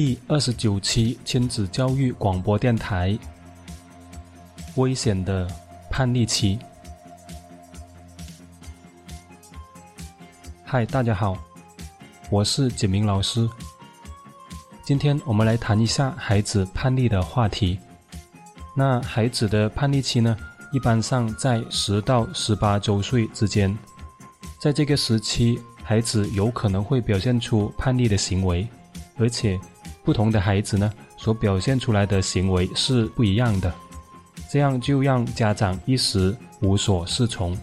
第二十九期亲子教育广播电台。危险的叛逆期。嗨，大家好，我是简明老师。今天我们来谈一下孩子叛逆的话题。那孩子的叛逆期呢，一般上在十到十八周岁之间，在这个时期，孩子有可能会表现出叛逆的行为，而且不同的孩子呢，所表现出来的行为是不一样的，这样就让家长一时无所适从。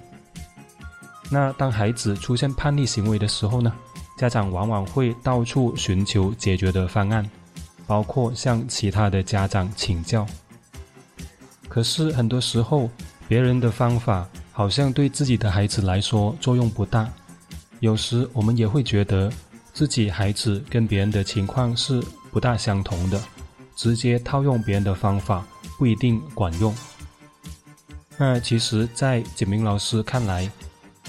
那当孩子出现叛逆行为的时候呢，家长往往会到处寻求解决的方案，包括向其他的家长请教。可是很多时候，别人的方法好像对自己的孩子来说作用不大。有时我们也会觉得自己孩子跟别人的情况是不大相同的，直接套用别人的方法不一定管用。那其实，在简明老师看来，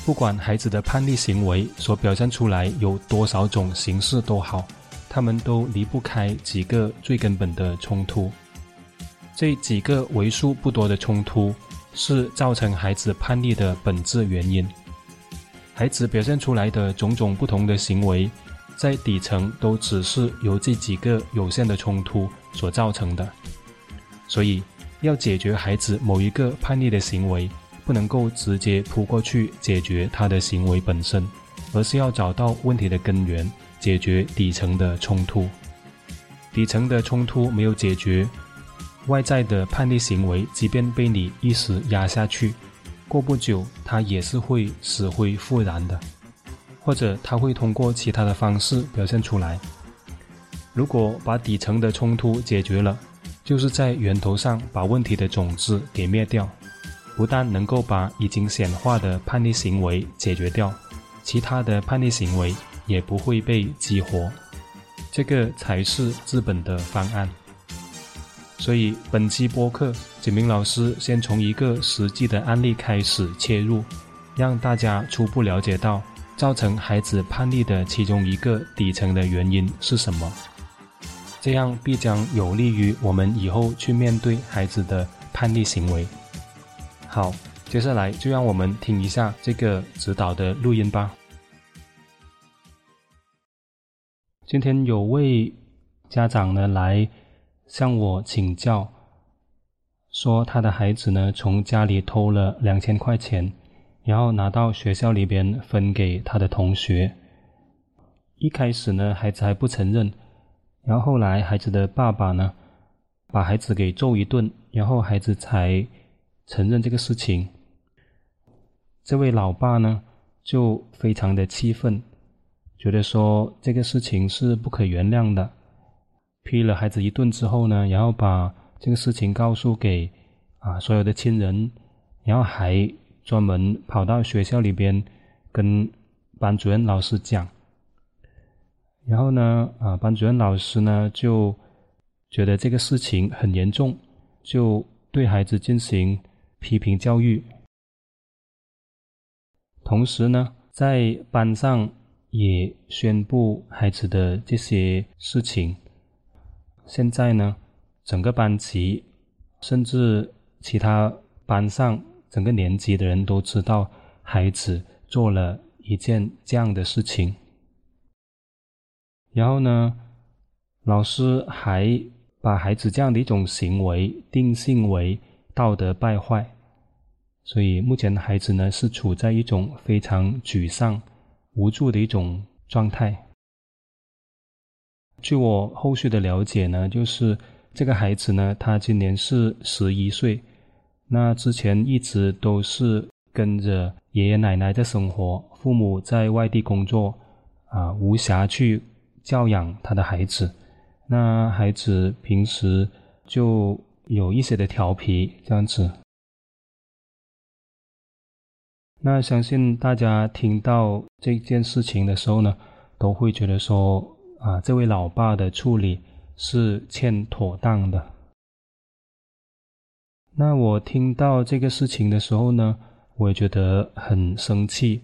不管孩子的叛逆行为所表现出来有多少种形式都好，他们都离不开几个最根本的冲突。这几个为数不多的冲突，是造成孩子叛逆的本质原因。孩子表现出来的种种不同的行为，在底层都只是由这几个有限的冲突所造成的。所以，要解决孩子某一个叛逆的行为，不能够直接扑过去解决他的行为本身，而是要找到问题的根源，解决底层的冲突。底层的冲突没有解决。外在的叛逆行为，即便被你一时压下去，过不久，它也是会死灰复燃的，或者他会通过其他的方式表现出来。如果把底层的冲突解决了，就是在源头上把问题的种子给灭掉，不但能够把已经显化的叛逆行为解决掉，其他的叛逆行为也不会被激活，这个才是治本的方案。所以，本期播客，景明老师先从一个实际的案例开始切入，让大家初步了解到造成孩子叛逆的其中一个底层的原因是什么。这样必将有利于我们以后去面对孩子的叛逆行为。好，接下来就让我们听一下这个指导的录音吧。今天有位家长呢来。向我请教，说他的孩子呢从家里偷了两千块钱，然后拿到学校里边分给他的同学。一开始呢孩子还不承认，然后后来孩子的爸爸呢把孩子给揍一顿，然后孩子才承认这个事情。这位老爸呢就非常的气愤，觉得说这个事情是不可原谅的。批了孩子一顿之后呢，然后把这个事情告诉给啊所有的亲人，然后还专门跑到学校里边跟班主任老师讲。然后呢，啊班主任老师呢就觉得这个事情很严重，就对孩子进行批评教育。同时呢，在班上也宣布孩子的这些事情。现在呢，整个班级，甚至其他班上整个年级的人都知道孩子做了一件这样的事情。然后呢，老师还把孩子这样的一种行为定性为道德败坏，所以目前的孩子呢是处在一种非常沮丧、无助的一种状态。据我后续的了解呢，就是这个孩子呢，他今年是十一岁，那之前一直都是跟着爷爷奶奶在生活，父母在外地工作，啊，无暇去教养他的孩子。那孩子平时就有一些的调皮这样子。那相信大家听到这件事情的时候呢，都会觉得说。啊，这位老爸的处理是欠妥当的。那我听到这个事情的时候呢，我也觉得很生气。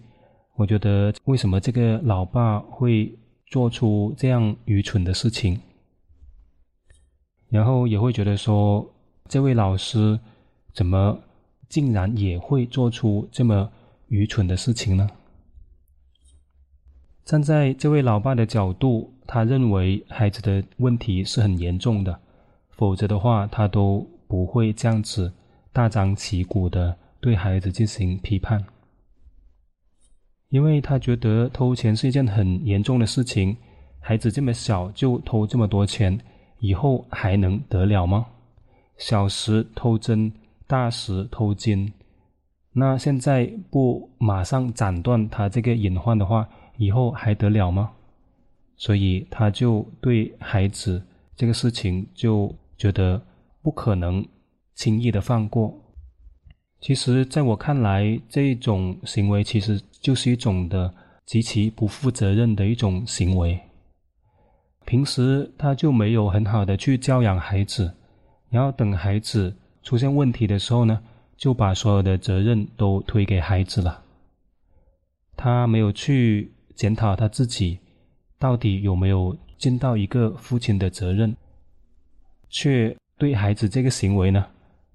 我觉得为什么这个老爸会做出这样愚蠢的事情？然后也会觉得说，这位老师怎么竟然也会做出这么愚蠢的事情呢？站在这位老爸的角度，他认为孩子的问题是很严重的，否则的话，他都不会这样子大张旗鼓的对孩子进行批判，因为他觉得偷钱是一件很严重的事情，孩子这么小就偷这么多钱。以后还能得了吗？小时偷针，大时偷金。那现在不马上斩断他这个隐患的话，以后还得了吗？所以他就对孩子这个事情就觉得不可能轻易的放过。其实，在我看来，这种行为其实就是一种的极其不负责任的一种行为。平时他就没有很好的去教养孩子，然后等孩子出现问题的时候呢，就把所有的责任都推给孩子了。他没有去检讨他自己到底有没有尽到一个父亲的责任，却对孩子这个行为呢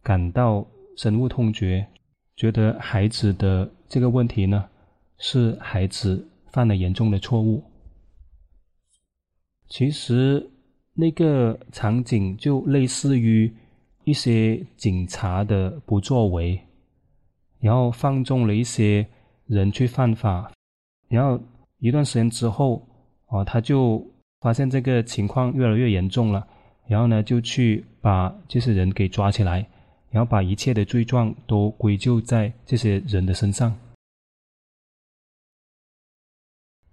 感到深恶痛绝，觉得孩子的这个问题呢是孩子犯了严重的错误。其实那个场景就类似于一些警察的不作为，然后放纵了一些人去犯法，然后一段时间之后，哦，他就发现这个情况越来越严重了，然后呢，就去把这些人给抓起来，然后把一切的罪状都归咎在这些人的身上。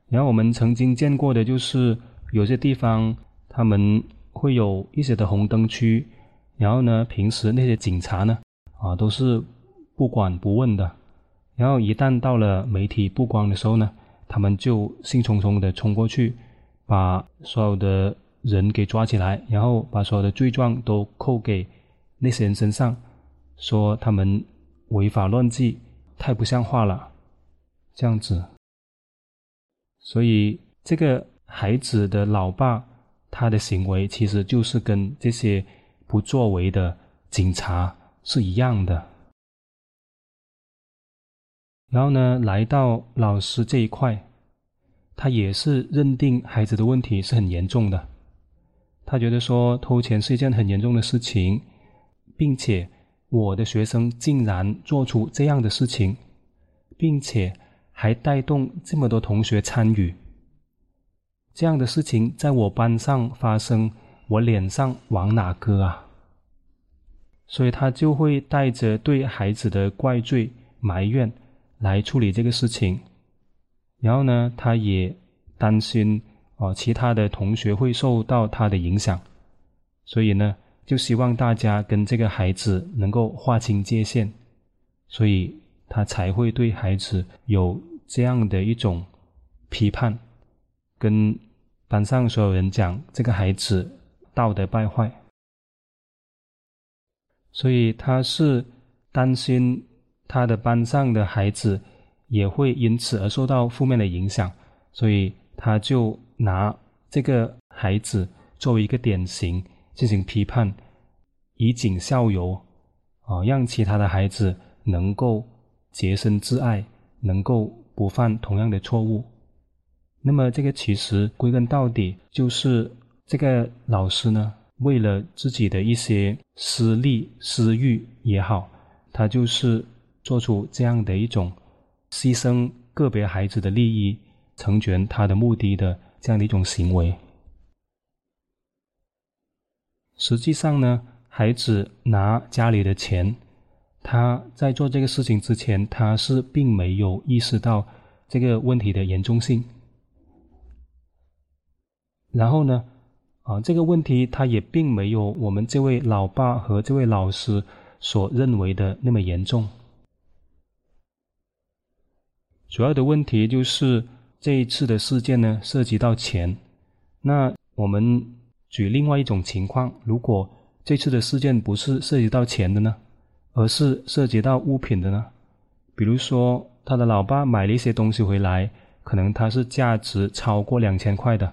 然后我们曾经见过的就是。有些地方他们会有一些的红灯区，然后呢，平时那些警察呢，啊，都是不管不问的，然后一旦到了媒体曝光的时候呢，他们就兴冲冲的冲过去，把所有的人给抓起来，然后把所有的罪状都扣给那些人身上，说他们违法乱纪，太不像话了，这样子，所以这个。孩子的老爸，他的行为其实就是跟这些不作为的警察是一样的。然后呢，来到老师这一块，他也是认定孩子的问题是很严重的。他觉得说偷钱是一件很严重的事情，并且我的学生竟然做出这样的事情，并且还带动这么多同学参与。这样的事情在我班上发生，我脸上往哪搁啊？所以他就会带着对孩子的怪罪、埋怨来处理这个事情。然后呢，他也担心哦，其他的同学会受到他的影响，所以呢，就希望大家跟这个孩子能够划清界限，所以他才会对孩子有这样的一种批判。跟班上所有人讲，这个孩子道德败坏，所以他是担心他的班上的孩子也会因此而受到负面的影响，所以他就拿这个孩子作为一个典型进行批判，以儆效尤，啊，让其他的孩子能够洁身自爱，能够不犯同样的错误。那么这个其实归根到底就是这个老师呢，为了自己的一些私利私欲也好，他就是做出这样的一种牺牲个别孩子的利益，成全他的目的的这样的一种行为。实际上呢，孩子拿家里的钱，他在做这个事情之前，他是并没有意识到这个问题的严重性。然后呢，啊，这个问题他也并没有我们这位老爸和这位老师所认为的那么严重。主要的问题就是这一次的事件呢涉及到钱。那我们举另外一种情况，如果这次的事件不是涉及到钱的呢，而是涉及到物品的呢？比如说他的老爸买了一些东西回来，可能他是价值超过两千块的。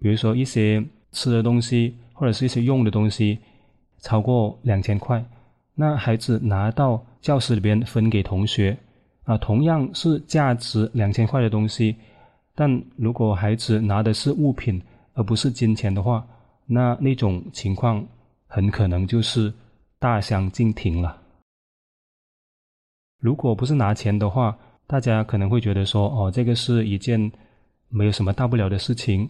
比如说一些吃的东西或者是一些用的东西超过两千块，那孩子拿到教室里边分给同学，啊，同样是价值两千块的东西，但如果孩子拿的是物品而不是金钱的话，那那种情况很可能就是大相径庭了。如果不是拿钱的话，大家可能会觉得说，哦，这个是一件没有什么大不了的事情，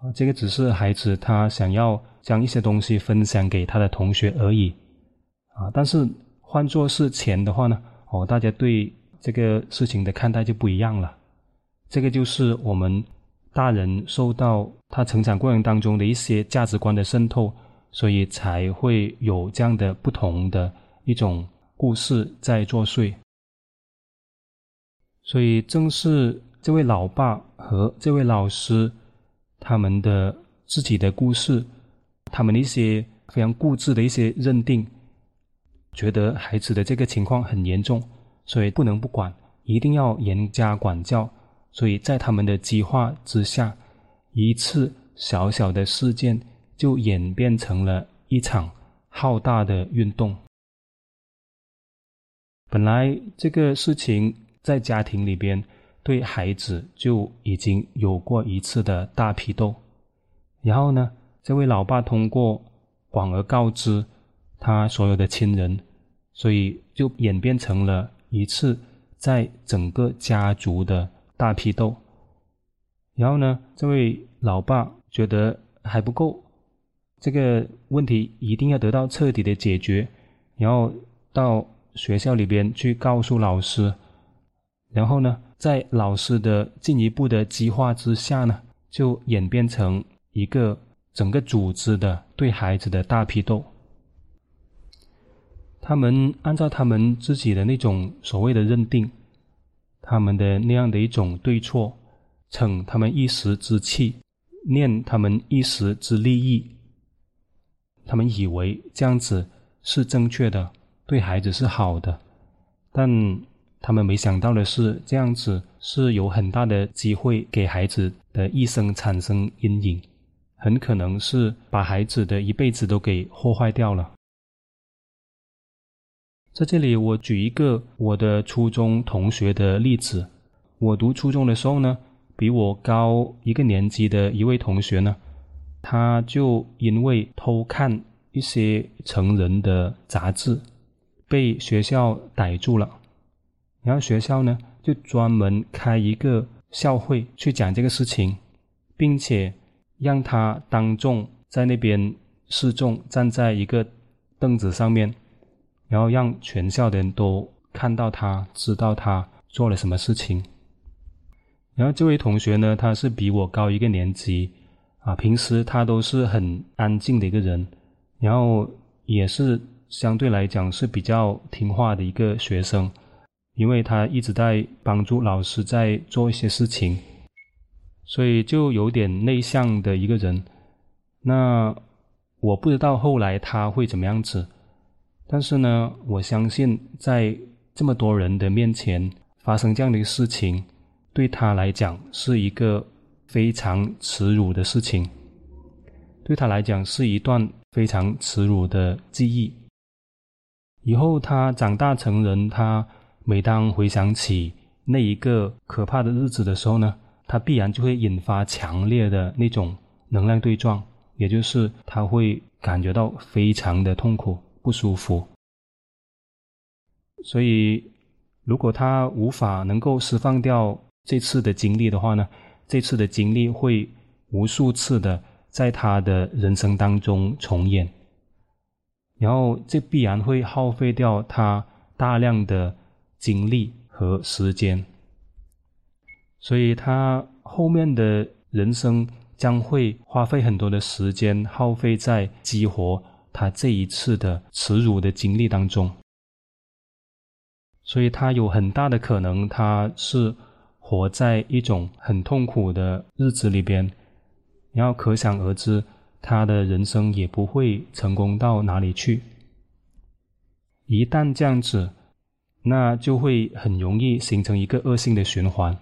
啊，这个只是孩子他想要将一些东西分享给他的同学而已，啊，但是换作是钱的话呢，哦，大家对这个事情的看待就不一样了。这个就是我们大人受到他成长过程当中的一些价值观的渗透，所以才会有这样的不同的一种故事在作祟。所以，正是这位老爸和这位老师他们的自己的故事，他们的一些非常固执的一些认定，觉得孩子的这个情况很严重，所以不能不管，一定要严加管教。所以在他们的激化之下，一次小小的事件就演变成了一场浩大的运动。本来这个事情。在家庭里边，对孩子就已经有过一次的大批斗，然后呢，这位老爸通过广而告之他所有的亲人，所以就演变成了一次在整个家族的大批斗。然后呢，这位老爸觉得还不够，这个问题一定要得到彻底的解决，然后到学校里边去告诉老师。然后呢，在老师的进一步的激化之下呢，就演变成一个整个组织的对孩子的大批斗。他们按照他们自己的那种所谓的认定，他们的那样的一种对错，逞他们一时之气，念他们一时之利益，他们以为这样子是正确的，对孩子是好的，但。他们没想到的是，这样子是有很大的机会给孩子的一生产生阴影，很可能是把孩子的一辈子都给祸坏掉了。在这里，我举一个我的初中同学的例子。我读初中的时候呢，比我高一个年级的一位同学呢，他就因为偷看一些成人的杂志，被学校逮住了。然后学校呢，就专门开一个校会去讲这个事情，并且让他当众在那边示众，站在一个凳子上面，然后让全校的人都看到他，知道他做了什么事情。然后这位同学呢，他是比我高一个年级，啊，平时他都是很安静的一个人，然后也是相对来讲是比较听话的一个学生。因为他一直在帮助老师在做一些事情，所以就有点内向的一个人。那我不知道后来他会怎么样子，但是呢，我相信在这么多人的面前发生这样的事情，对他来讲是一个非常耻辱的事情，对他来讲是一段非常耻辱的记忆。以后他长大成人，他。每当回想起那一个可怕的日子的时候呢，他必然就会引发强烈的那种能量对撞，也就是他会感觉到非常的痛苦、不舒服。所以，如果他无法能够释放掉这次的经历的话呢，这次的经历会无数次的在他的人生当中重演，然后这必然会耗费掉他大量的。精力和时间，所以他后面的人生将会花费很多的时间，耗费在激活他这一次的耻辱的经历当中。所以他有很大的可能，他是活在一种很痛苦的日子里边，然后可想而知，他的人生也不会成功到哪里去。一旦这样子。那就会很容易形成一个恶性的循环。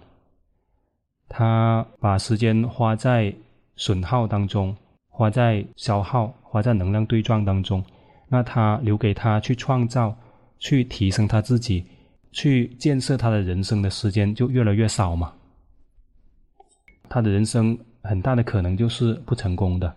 他把时间花在损耗当中，花在消耗，花在能量对撞当中，那他留给他去创造、去提升他自己、去建设他的人生的时间就越来越少嘛。他的人生很大的可能就是不成功的。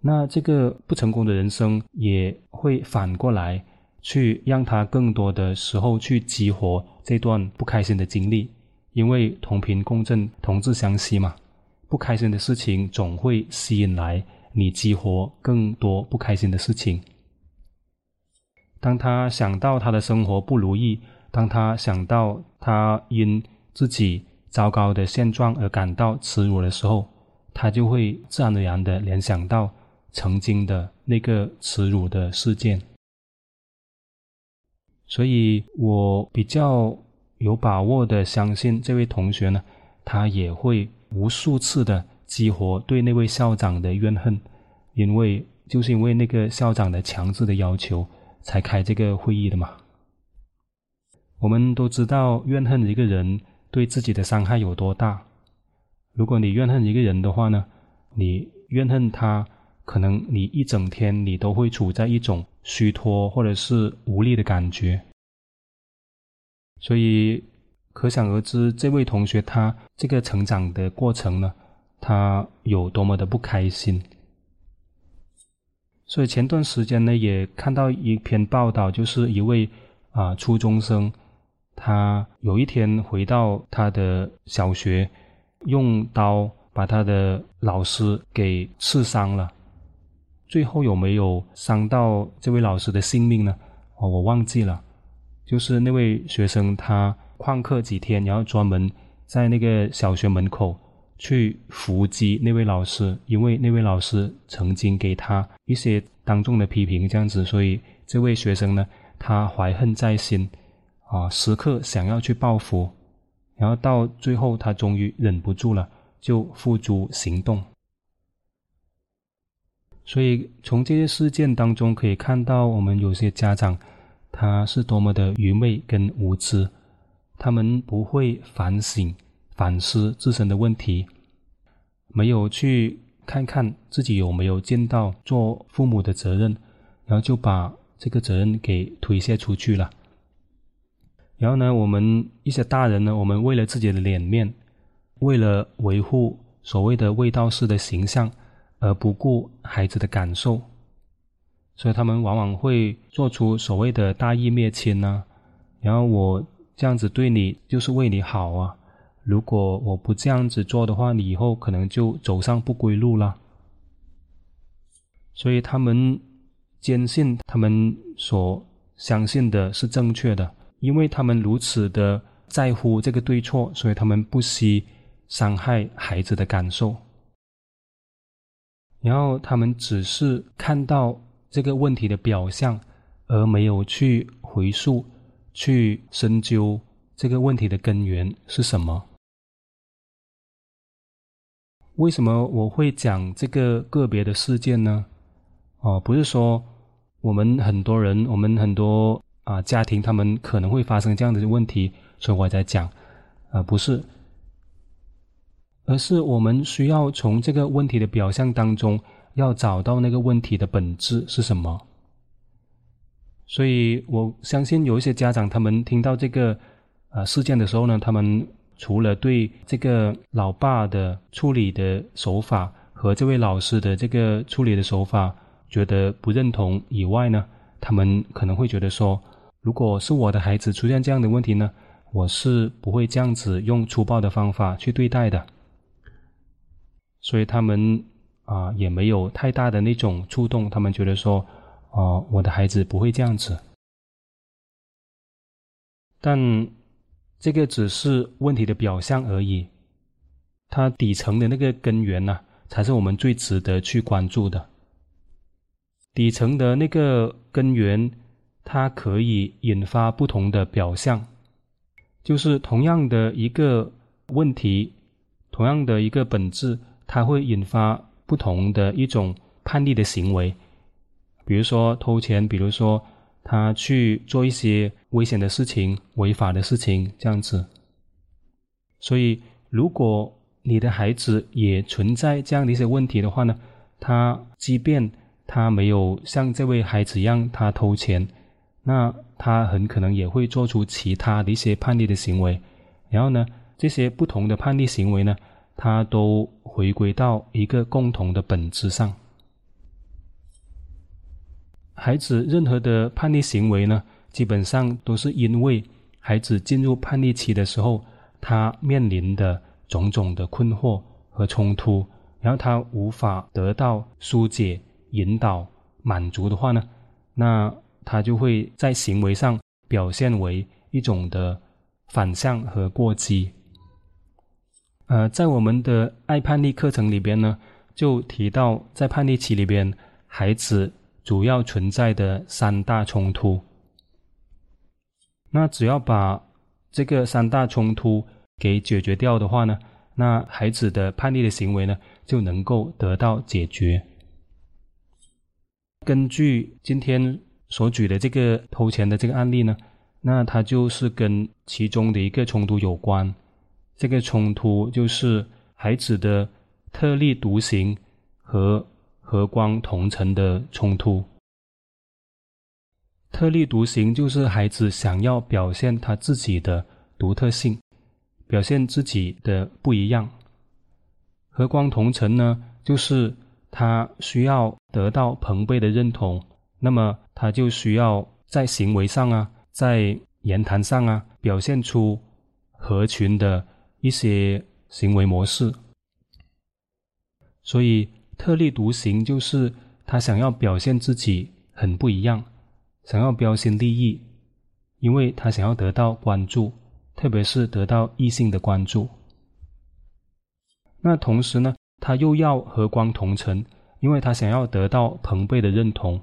那这个不成功的人生也会反过来去让他更多的时候去激活这段不开心的经历，因为同频共振、同质相吸嘛。不开心的事情总会吸引来你激活更多不开心的事情。当他想到他的生活不如意，当他想到他因自己糟糕的现状而感到耻辱的时候，他就会自然而然的联想到曾经的那个耻辱的事件。所以我比较有把握的相信这位同学呢，他也会。无数次的激活对那位校长的怨恨，因为就是因为那个校长的强制的要求，才开这个会议的嘛。我们都知道怨恨一个人对自己的伤害有多大。如果你怨恨一个人的话呢，你怨恨他，可能你一整天你都会处在一种虚脱或者是无力的感觉。所以。可想而知，这位同学他这个成长的过程呢，他有多么的不开心。所以前段时间呢，也看到一篇报道，就是一位啊初中生，他有一天回到他的小学，用刀把他的老师给刺伤了。最后有没有伤到这位老师的性命呢？哦，我忘记了。就是那位学生他。旷课几天，然后专门在那个小学门口去伏击那位老师，因为那位老师曾经给他一些当众的批评，这样子，所以这位学生呢，他怀恨在心，啊，时刻想要去报复，然后到最后他终于忍不住了，就付诸行动。所以从这些事件当中可以看到，我们有些家长他是多么的愚昧跟无知。他们不会反省、反思自身的问题，没有去看看自己有没有尽到做父母的责任，然后就把这个责任给推卸出去了。然后呢，我们一些大人呢，我们为了自己的脸面，为了维护所谓的味道式的形象，而不顾孩子的感受，所以他们往往会做出所谓的大义灭亲呐。然后我。这样子对你就是为你好啊！如果我不这样子做的话，你以后可能就走上不归路了。所以他们坚信他们所相信的是正确的，因为他们如此的在乎这个对错，所以他们不惜伤害孩子的感受。然后他们只是看到这个问题的表象，而没有去回溯。去深究这个问题的根源是什么？为什么我会讲这个个别的事件呢？哦，不是说我们很多人，我们很多啊家庭，他们可能会发生这样的问题，所以我在讲，啊不是，而是我们需要从这个问题的表象当中，要找到那个问题的本质是什么。所以我相信有一些家长，他们听到这个呃事件的时候呢，他们除了对这个老爸的处理的手法和这位老师的这个处理的手法觉得不认同以外呢，他们可能会觉得说，如果是我的孩子出现这样的问题呢，我是不会这样子用粗暴的方法去对待的。所以他们啊也没有太大的那种触动，他们觉得说。哦，我的孩子不会这样子，但这个只是问题的表象而已，它底层的那个根源呢，才是我们最值得去关注的。底层的那个根源，它可以引发不同的表象，就是同样的一个问题，同样的一个本质，它会引发不同的一种叛逆的行为。比如说偷钱，比如说他去做一些危险的事情、违法的事情，这样子。所以，如果你的孩子也存在这样的一些问题的话呢，他即便他没有像这位孩子一样他偷钱，那他很可能也会做出其他的一些叛逆的行为。然后呢，这些不同的叛逆行为呢，他都回归到一个共同的本质上。孩子任何的叛逆行为呢，基本上都是因为孩子进入叛逆期的时候，他面临的种种的困惑和冲突，然后他无法得到疏解、引导、满足的话呢，那他就会在行为上表现为一种的反向和过激。呃，在我们的爱叛逆课程里边呢，就提到在叛逆期里边，孩子。主要存在的三大冲突，那只要把这个三大冲突给解决掉的话呢，那孩子的叛逆的行为呢就能够得到解决。根据今天所举的这个偷钱的这个案例呢，那它就是跟其中的一个冲突有关。这个冲突就是孩子的特立独行和。和光同尘的冲突，特立独行就是孩子想要表现他自己的独特性，表现自己的不一样。和光同尘呢，就是他需要得到朋辈的认同，那么他就需要在行为上啊，在言谈上啊，表现出合群的一些行为模式，所以。特立独行就是他想要表现自己很不一样，想要标新立异，因为他想要得到关注，特别是得到异性的关注。那同时呢，他又要和光同尘，因为他想要得到朋辈的认同。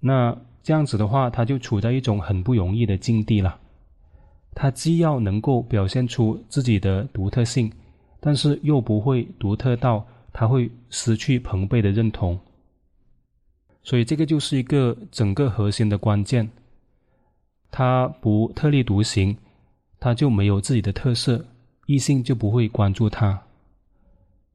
那这样子的话，他就处在一种很不容易的境地了。他既要能够表现出自己的独特性，但是又不会独特到。他会失去朋辈的认同，所以这个就是一个整个核心的关键。他不特立独行，他就没有自己的特色，异性就不会关注他。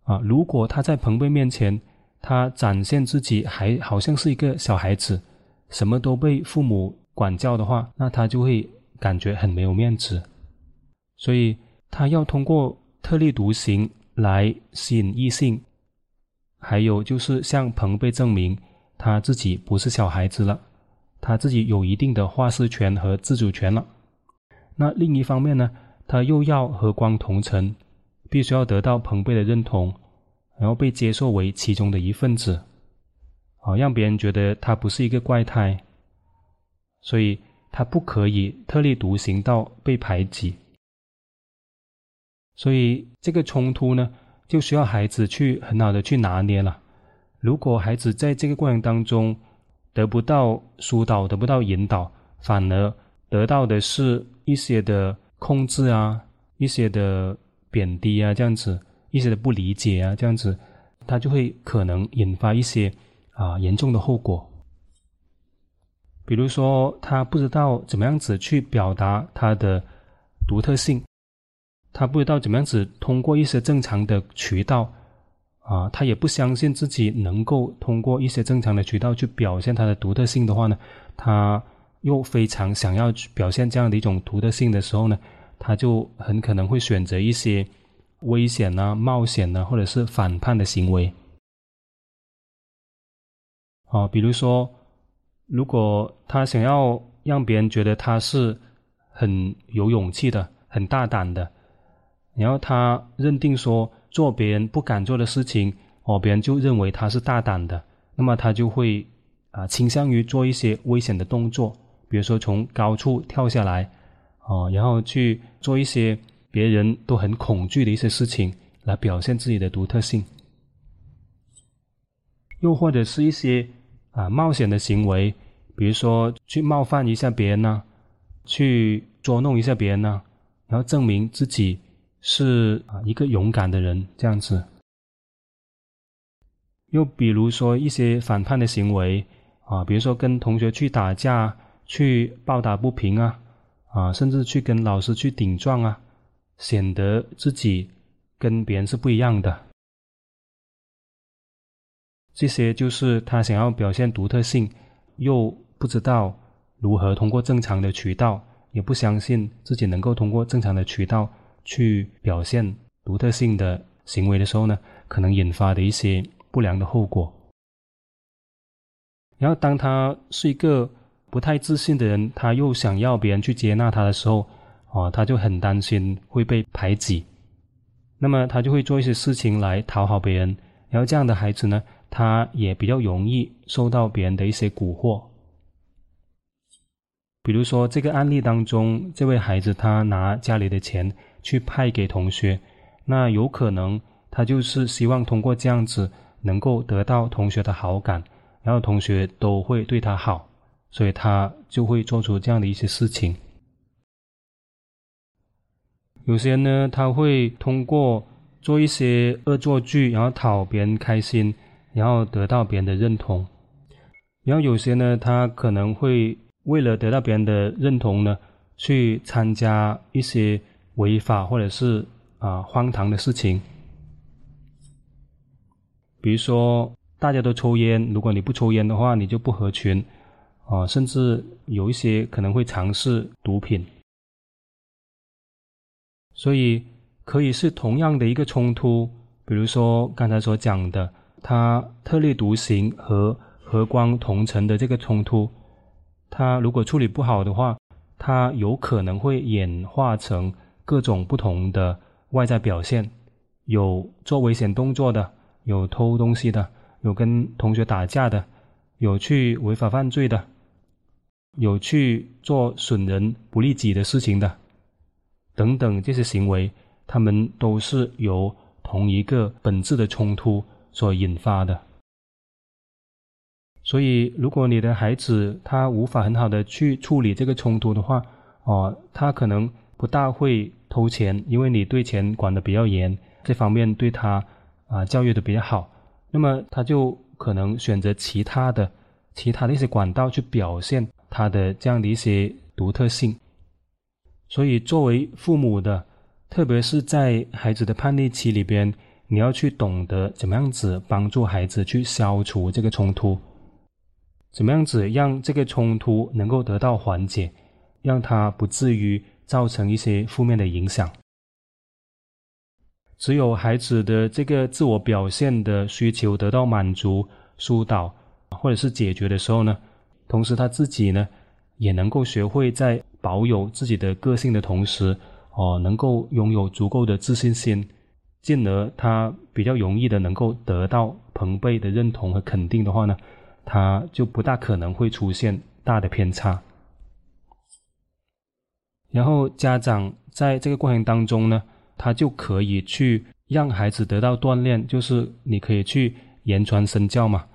啊，如果他在朋辈面前，他展现自己还好像是一个小孩子，什么都被父母管教的话，那他就会感觉很没有面子。所以他要通过特立独行来吸引异性。还有就是向朋辈证明他自己不是小孩子了，他自己有一定的话事权和自主权了。那另一方面呢，他又要和光同尘，必须要得到朋辈的认同，然后被接受为其中的一份子，啊，让别人觉得他不是一个怪胎，所以他不可以特立独行到被排挤。所以这个冲突呢？就需要孩子去很好的去拿捏了。如果孩子在这个过程当中得不到疏导、得不到引导，反而得到的是一些的控制啊、一些的贬低啊，这样子，一些的不理解啊，这样子，他就会可能引发一些啊严重的后果。比如说，他不知道怎么样子去表达他的独特性。他不知道怎么样子通过一些正常的渠道，啊，他也不相信自己能够通过一些正常的渠道去表现他的独特性的话呢，他又非常想要表现这样的一种独特性的时候呢，他就很可能会选择一些危险啊、冒险啊，或者是反叛的行为。啊，比如说，如果他想要让别人觉得他是很有勇气的、很大胆的。然后他认定说做别人不敢做的事情，哦，别人就认为他是大胆的，那么他就会啊倾向于做一些危险的动作，比如说从高处跳下来，哦，然后去做一些别人都很恐惧的一些事情，来表现自己的独特性，又或者是一些啊冒险的行为，比如说去冒犯一下别人呢，去捉弄一下别人呢，然后证明自己。是啊，一个勇敢的人这样子。又比如说一些反叛的行为啊，比如说跟同学去打架、去暴打不平啊，啊，甚至去跟老师去顶撞啊，显得自己跟别人是不一样的。这些就是他想要表现独特性，又不知道如何通过正常的渠道，也不相信自己能够通过正常的渠道去表现独特性的行为的时候呢，可能引发的一些不良的后果。然后，当他是一个不太自信的人，他又想要别人去接纳他的时候，啊，他就很担心会被排挤，那么他就会做一些事情来讨好别人。然后，这样的孩子呢，他也比较容易受到别人的一些蛊惑。比如说，这个案例当中，这位孩子他拿家里的钱去派给同学，那有可能他就是希望通过这样子能够得到同学的好感，然后同学都会对他好，所以他就会做出这样的一些事情。有些呢，他会通过做一些恶作剧，然后讨别人开心，然后得到别人的认同。然后有些呢，他可能会为了得到别人的认同呢，去参加一些违法或者是啊荒唐的事情。比如说，大家都抽烟，如果你不抽烟的话，你就不合群啊。甚至有一些可能会尝试毒品。所以可以是同样的一个冲突，比如说刚才所讲的，他特立独行和和光同尘的这个冲突，他如果处理不好的话，他有可能会演化成各种不同的外在表现，有做危险动作的，有偷东西的，有跟同学打架的，有去违法犯罪的，有去做损人不利己的事情的。等等，这些行为，他们都是由同一个本质的冲突所引发的。所以，如果你的孩子他无法很好的去处理这个冲突的话，哦，他可能不大会偷钱，因为你对钱管得比较严，这方面对他啊教育的比较好，那么他就可能选择其他的、其他的一些管道去表现他的这样的一些独特性。所以，作为父母的，特别是在孩子的叛逆期里边，你要去懂得怎么样子帮助孩子去消除这个冲突，怎么样子让这个冲突能够得到缓解，让他不至于造成一些负面的影响。只有孩子的这个自我表现的需求得到满足、疏导或者是解决的时候呢，同时他自己呢，也能够学会在。保有自己的个性的同时，哦，能够拥有足够的自信心，进而他比较容易的能够得到朋辈的认同和肯定的话呢，他就不大可能会出现大的偏差。然后家长在这个过程当中呢，他就可以去让孩子得到锻炼，就是你可以去言传身教嘛，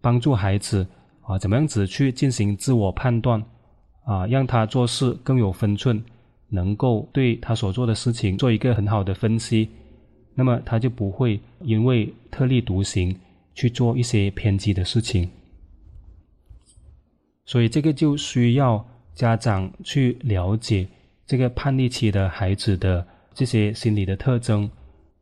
帮助孩子啊，怎么样子去进行自我判断。啊，让他做事更有分寸，能够对他所做的事情做一个很好的分析，那么他就不会因为特立独行去做一些偏激的事情。所以这个就需要家长去了解这个叛逆期的孩子的这些心理的特征，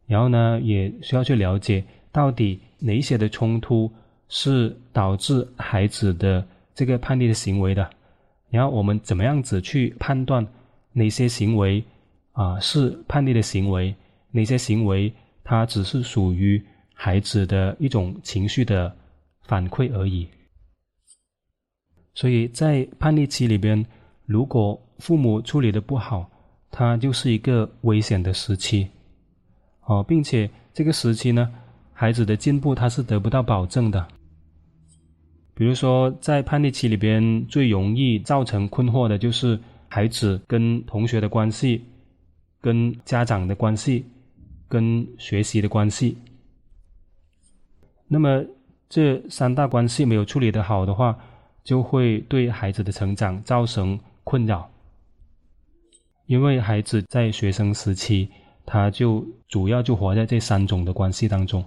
然后呢，也需要去了解到底哪一些的冲突是导致孩子的这个叛逆的行为的。然后我们怎么样子去判断哪些行为啊是叛逆的行为，哪些行为它只是属于孩子的一种情绪的反馈而已。所以在叛逆期里边，如果父母处理的不好，他就是一个危险的时期，哦，并且这个时期呢，孩子的进步他是得不到保证的。比如说，在叛逆期里边，最容易造成困惑的就是孩子跟同学的关系、跟家长的关系、跟学习的关系。那么这三大关系没有处理的好的话，就会对孩子的成长造成困扰。因为孩子在学生时期，他就主要就活在这三种的关系当中。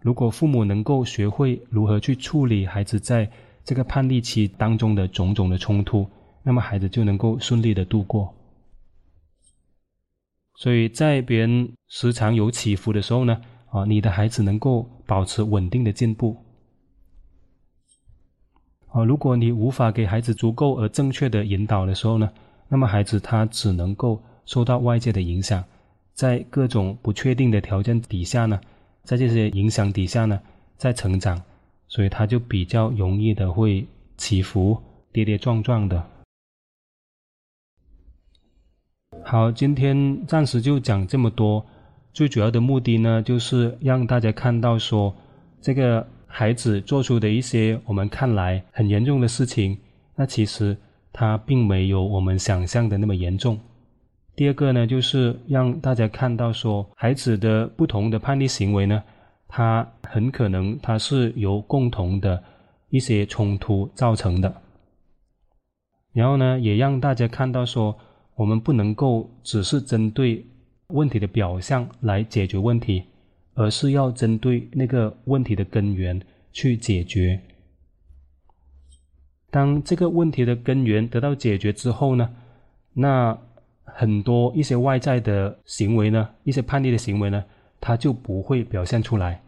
如果父母能够学会如何去处理孩子在这个叛逆期当中的种种的冲突，那么孩子就能够顺利的度过。所以在别人时常有起伏的时候呢，啊，你的孩子能够保持稳定的进步。啊，如果你无法给孩子足够而正确的引导的时候呢，那么孩子他只能够受到外界的影响，在各种不确定的条件底下呢，在这些影响底下呢，在成长，所以他就比较容易的会起伏、跌跌撞撞的。好，今天暂时就讲这么多。最主要的目的呢，就是让大家看到说，这个孩子做出的一些我们看来很严重的事情，那其实他并没有我们想象的那么严重。第二个呢，就是让大家看到说，孩子的不同的叛逆行为呢，他很可能他是由共同的一些冲突造成的。然后呢，也让大家看到说。我们不能够只是针对问题的表象来解决问题，而是要针对那个问题的根源去解决。当这个问题的根源得到解决之后呢，那很多一些外在的行为呢，一些叛逆的行为呢，他就不会表现出来，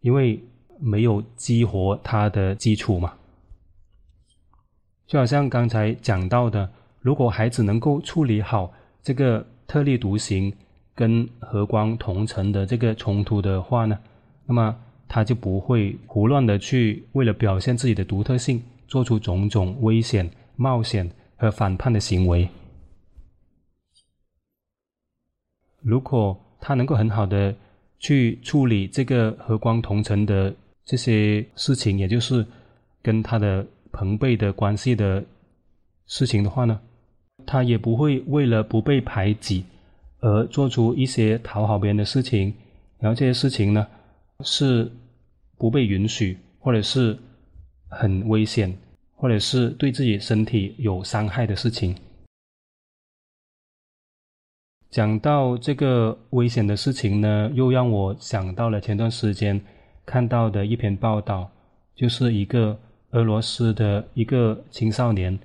因为没有激活他的基础嘛。就好像刚才讲到的。如果孩子能够处理好这个特立独行跟和光同尘的这个冲突的话呢，那么他就不会胡乱的去为了表现自己的独特性，做出种种危险、冒险和反叛的行为。如果他能够很好的去处理这个和光同尘的这些事情，也就是跟他的朋辈的关系的事情的话呢？他也不会为了不被排挤而做出一些讨好别人的事情，然后这些事情呢是不被允许，或者是很危险，或者是对自己身体有伤害的事情。讲到这个危险的事情呢，又让我想到了前段时间看到的一篇报道，就是一个俄罗斯的一个青少年。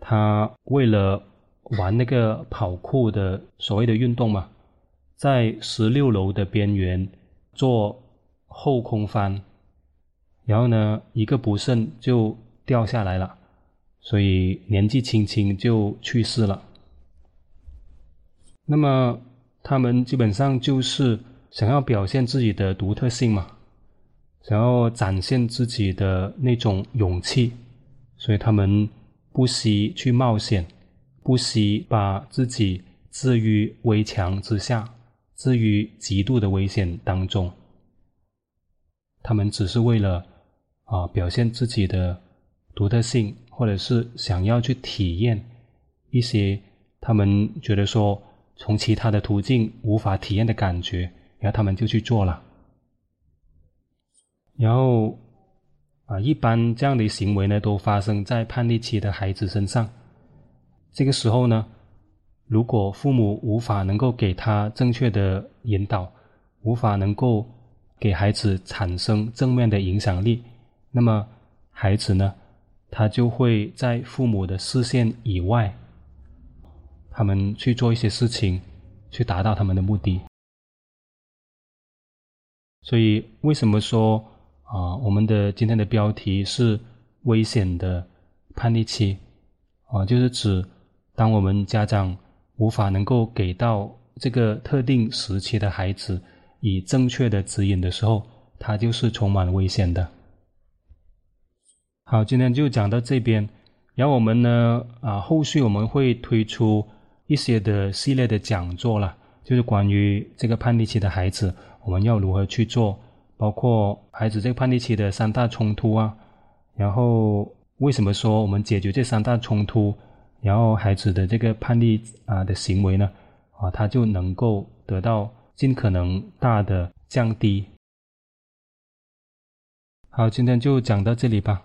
他为了玩那个跑酷的所谓的运动嘛，在十六楼的边缘做后空翻，然后呢，一个不慎就掉下来了，所以年纪轻轻就去世了。那么他们基本上就是想要表现自己的独特性嘛，想要展现自己的那种勇气，所以他们。不惜去冒险，不惜把自己置于危墙之下，置于极度的危险当中。他们只是为了啊表现自己的独特性，或者是想要去体验一些他们觉得说从其他的途径无法体验的感觉，然后他们就去做了，然后。啊，一般这样的行为呢，都发生在叛逆期的孩子身上。这个时候呢，如果父母无法能够给他正确的引导，无法能够给孩子产生正面的影响力，那么孩子呢，他就会在父母的视线以外，他们去做一些事情，去达到他们的目的。所以，为什么说？啊，我们的今天的标题是危险的叛逆期，啊，就是指当我们家长无法能够给到这个特定时期的孩子以正确的指引的时候，他就是充满危险的。好，今天就讲到这边，然后我们呢，啊，后续我们会推出一些的系列的讲座了，就是关于这个叛逆期的孩子，我们要如何去做。包括孩子这个叛逆期的三大冲突啊，然后为什么说我们解决这三大冲突，然后孩子的这个叛逆啊的行为呢，啊，他就能够得到尽可能大的降低。好，今天就讲到这里吧。